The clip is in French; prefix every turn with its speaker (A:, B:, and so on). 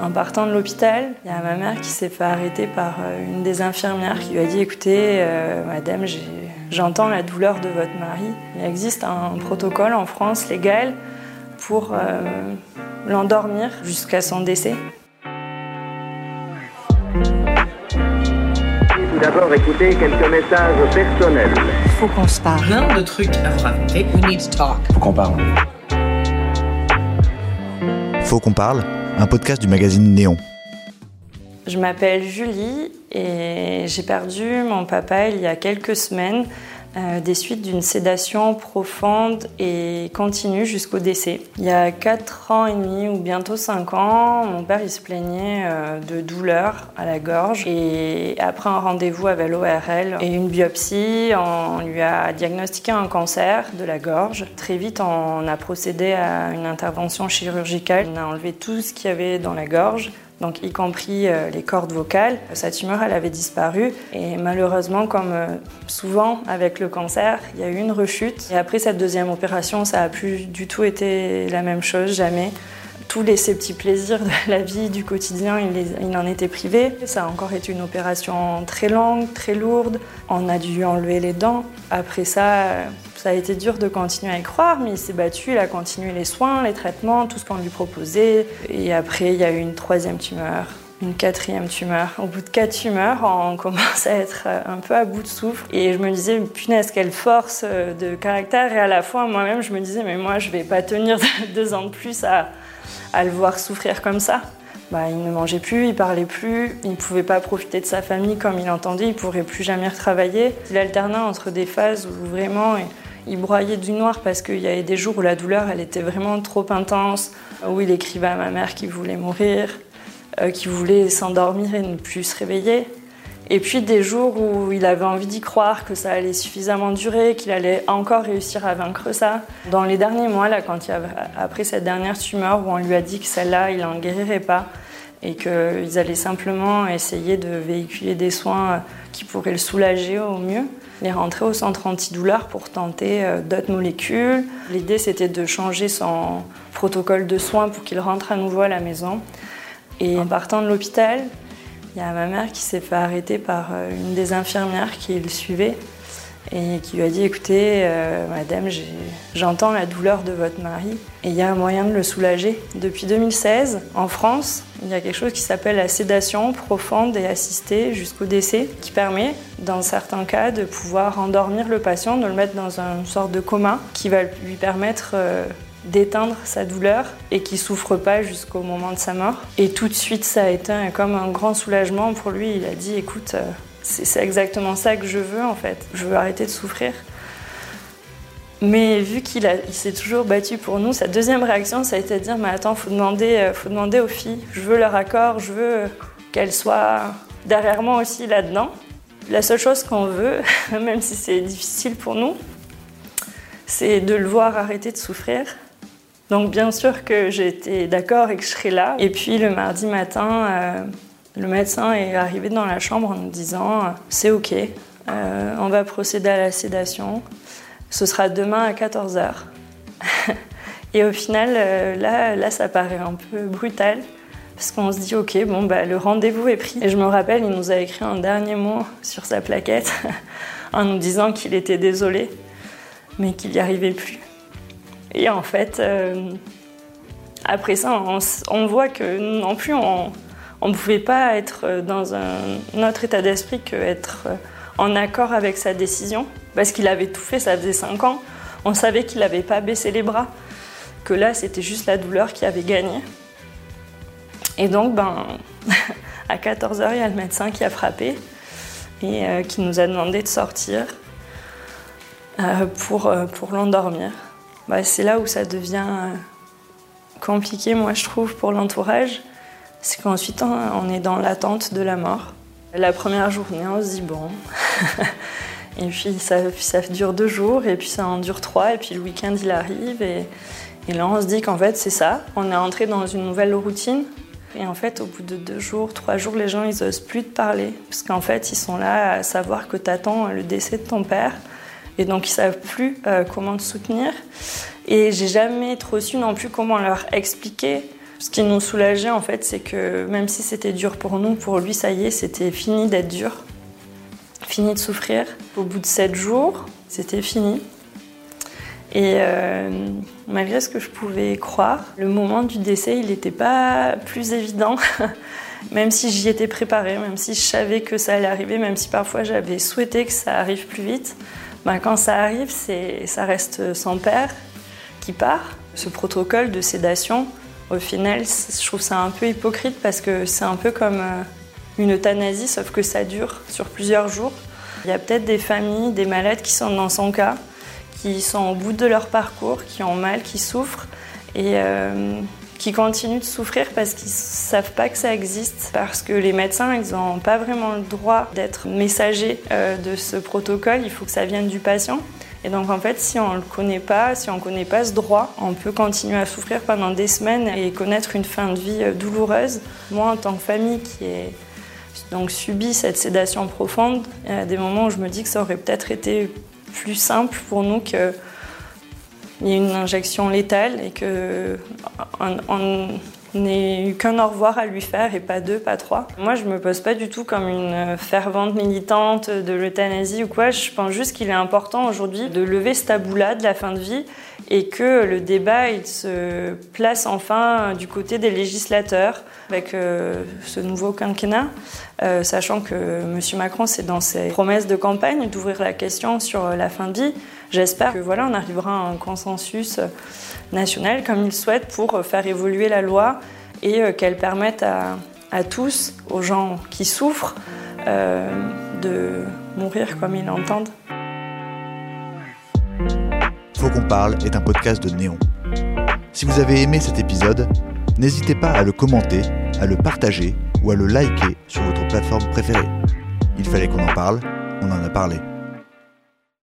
A: En partant de l'hôpital, il y a ma mère qui s'est fait arrêter par euh, une des infirmières qui lui a dit écoutez, euh, madame, j'entends la douleur de votre mari. Il existe un protocole en France légal pour euh, l'endormir jusqu'à son décès.
B: Tout d'abord, écoutez quelques messages personnels.
C: Faut qu'on se parle.
D: Plein de trucs à vous raconter.
C: We need to talk.
E: Faut qu'on parle.
F: Faut qu'on parle, un podcast du magazine Néon.
A: Je m'appelle Julie et j'ai perdu mon papa il y a quelques semaines euh, des suites d'une sédation profonde et continue jusqu'au décès. Il y a 4 ans et demi ou bientôt 5 ans, mon père se plaignait euh, de douleurs à la gorge et après un rendez-vous avec l'ORL et une biopsie, on lui a diagnostiqué un cancer de la gorge. Très vite, on a procédé à une intervention chirurgicale. On a enlevé tout ce qu'il y avait dans la gorge donc y compris euh, les cordes vocales. Sa tumeur, elle avait disparu et malheureusement, comme euh, souvent avec le cancer, il y a eu une rechute. Et après cette deuxième opération, ça a plus du tout été la même chose, jamais. Tous les, ces petits plaisirs de la vie, du quotidien, il, en était privé. Ça a encore été une opération très longue, très lourde. On a dû enlever les dents. Après ça, ça a été dur de continuer à y croire, mais il s'est battu, il a continué les soins, les traitements, tout ce qu'on lui proposait. Et après, il y a eu une troisième tumeur, une quatrième tumeur. Au bout de quatre tumeurs, on commence à être un peu à bout de souffle. Et je me disais, punaise, quelle force de caractère. Et à la fois, moi-même, je me disais, mais moi, je vais pas tenir deux ans de plus à, à le voir souffrir comme ça. Bah, il ne mangeait plus, il parlait plus, il ne pouvait pas profiter de sa famille comme il entendait, il ne pourrait plus jamais retravailler. Il alternait entre des phases où vraiment il broyait du noir parce qu'il y avait des jours où la douleur elle était vraiment trop intense, où il écrivait à ma mère qu'il voulait mourir, euh, qu'il voulait s'endormir et ne plus se réveiller. Et puis des jours où il avait envie d'y croire, que ça allait suffisamment durer, qu'il allait encore réussir à vaincre ça. Dans les derniers mois, là, quand il a, après cette dernière tumeur où on lui a dit que celle-là, il n'en guérirait pas et qu'ils allaient simplement essayer de véhiculer des soins qui pourraient le soulager au mieux, il est rentré au centre antidouleur pour tenter euh, d'autres molécules. L'idée, c'était de changer son protocole de soins pour qu'il rentre à nouveau à la maison. Et en partant de l'hôpital, il y a ma mère qui s'est fait arrêter par euh, une des infirmières qui le suivait et qui lui a dit écoutez, euh, madame, j'entends la douleur de votre mari et il y a un moyen de le soulager. Depuis 2016, en France, il y a quelque chose qui s'appelle la sédation profonde et assistée jusqu'au décès, qui permet, dans certains cas, de pouvoir endormir le patient, de le mettre dans une sorte de coma, qui va lui permettre euh, d'éteindre sa douleur et qui souffre pas jusqu'au moment de sa mort. Et tout de suite, ça a été comme un grand soulagement pour lui. Il a dit écoute, euh, c'est exactement ça que je veux en fait. Je veux arrêter de souffrir. Mais vu qu'il s'est toujours battu pour nous, sa deuxième réaction, ça a été de dire Mais attends, faut demander, euh, faut demander aux filles. Je veux leur accord, je veux qu'elles soient derrière moi aussi là-dedans. La seule chose qu'on veut, même si c'est difficile pour nous, c'est de le voir arrêter de souffrir. Donc, bien sûr que j'étais d'accord et que je serais là. Et puis, le mardi matin, euh, le médecin est arrivé dans la chambre en nous disant c'est ok, euh, on va procéder à la sédation. Ce sera demain à 14h. Et au final, euh, là, là, ça paraît un peu brutal. Parce qu'on se dit, ok, bon, bah, le rendez-vous est pris. Et je me rappelle, il nous a écrit un dernier mot sur sa plaquette en nous disant qu'il était désolé, mais qu'il n'y arrivait plus. Et en fait, euh, après ça, on, voit que non plus, on, ne pouvait pas être dans un autre état d'esprit que être en accord avec sa décision, parce qu'il avait tout fait, ça faisait 5 ans. On savait qu'il n'avait pas baissé les bras, que là c'était juste la douleur qui avait gagné. Et donc, ben, à 14h, il y a le médecin qui a frappé et euh, qui nous a demandé de sortir euh, pour, euh, pour l'endormir. Bah, c'est là où ça devient compliqué, moi je trouve, pour l'entourage c'est qu'ensuite on est dans l'attente de la mort. La première journée, on se dit bon. et puis ça, dure deux jours, et puis ça en dure trois, et puis le week-end il arrive, et, là on se dit qu'en fait c'est ça. On est entré dans une nouvelle routine. Et en fait, au bout de deux jours, trois jours, les gens ils osent plus te parler, parce qu'en fait ils sont là à savoir que tu attends le décès de ton père, et donc ils savent plus euh, comment te soutenir. Et j'ai jamais trop su non plus comment leur expliquer Ce qui nous soulageait en fait, c'est que même si c'était dur pour nous, pour lui, ça y est, c'était fini d'être dur, fini de souffrir. Au bout de sept jours, c'était fini. Et euh, malgré ce que je pouvais croire, le moment du décès, il n'était pas plus évident. même si j'y étais préparée, même si je savais que ça allait arriver, même si parfois j'avais souhaité que ça arrive plus vite, ben, quand ça arrive, ça reste son père qui part. Ce protocole de sédation, au final, je trouve ça un peu hypocrite parce que c'est un peu comme euh, une euthanasie, sauf que ça dure sur plusieurs jours. Il y a peut-être des familles, des malades qui sont dans son cas, qui sont au bout de leur parcours, qui ont mal, qui souffrent et euh, qui continuent de souffrir parce qu'ils savent pas que ça existe, parce que les médecins, ils n'ont pas vraiment le droit d'être messagers euh, de ce protocole, il faut que ça vienne du patient. Et donc en fait, si on ne le connaît pas, si on ne connaît pas ce droit, on peut continuer à souffrir pendant des semaines et connaître une fin de vie euh, douloureuse. Moi, en tant que famille qui est donc subi cette sédation profonde, il y a des moments où je me dis que ça aurait peut-être été plus simple pour nous une injection létale et qu'on n'ait eu qu'un au revoir à lui faire et pas deux, pas trois. Moi, je me pose pas du tout comme une fervente militante de l'euthanasie ou quoi. Je pense juste qu'il est important aujourd'hui de lever ce tabou-là de la fin de vie et que le débat se place enfin du côté des législateurs avec euh, ce nouveau quinquennat, euh, sachant que M. Macron, c'est dans ses promesses de campagne d'ouvrir la question sur la fin de vie. J'espère que voilà, on arrivera à un consensus national comme il souhaite pour faire évoluer la loi et euh, qu'elle permette à, à, tous, aux gens qui souffrent, de mourir comme ils l'entendent.
F: Faut qu'on parle est un podcast de Néon. Si vous avez aimé cet épisode, n'hésitez pas à le commenter, à le partager ou à le liker sur votre plateforme préférée. Il fallait qu'on en parle, on en a parlé.